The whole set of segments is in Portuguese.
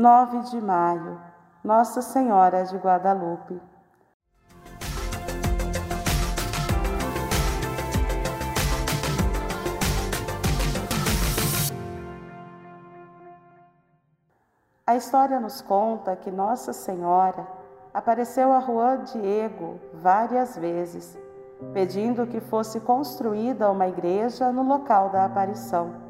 9 de maio, Nossa Senhora de Guadalupe. A história nos conta que Nossa Senhora apareceu a Juan Diego várias vezes, pedindo que fosse construída uma igreja no local da aparição.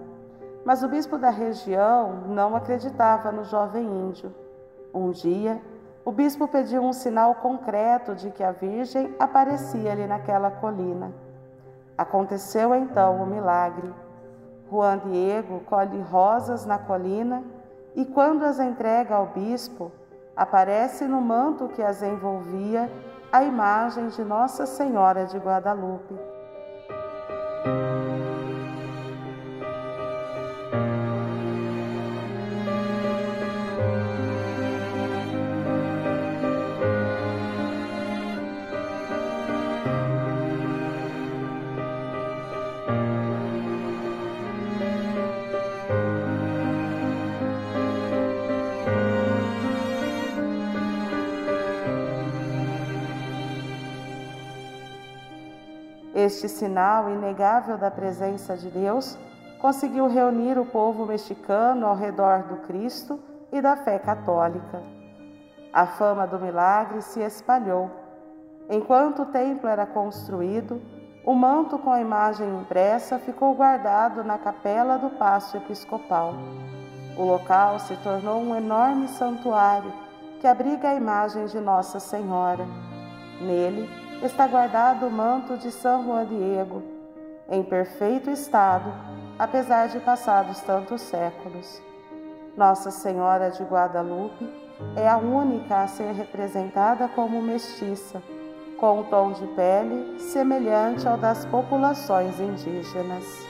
Mas o bispo da região não acreditava no jovem índio. Um dia, o bispo pediu um sinal concreto de que a Virgem aparecia ali naquela colina. Aconteceu então o milagre. Juan Diego colhe rosas na colina e, quando as entrega ao bispo, aparece no manto que as envolvia a imagem de Nossa Senhora de Guadalupe. Este sinal inegável da presença de Deus conseguiu reunir o povo mexicano ao redor do Cristo e da fé católica. A fama do milagre se espalhou. Enquanto o templo era construído, o manto com a imagem impressa ficou guardado na capela do Paço Episcopal. O local se tornou um enorme santuário que abriga a imagem de Nossa Senhora. Nele, está guardado o manto de São Juan Diego, em perfeito estado, apesar de passados tantos séculos. Nossa Senhora de Guadalupe é a única a ser representada como mestiça, com um tom de pele semelhante ao das populações indígenas.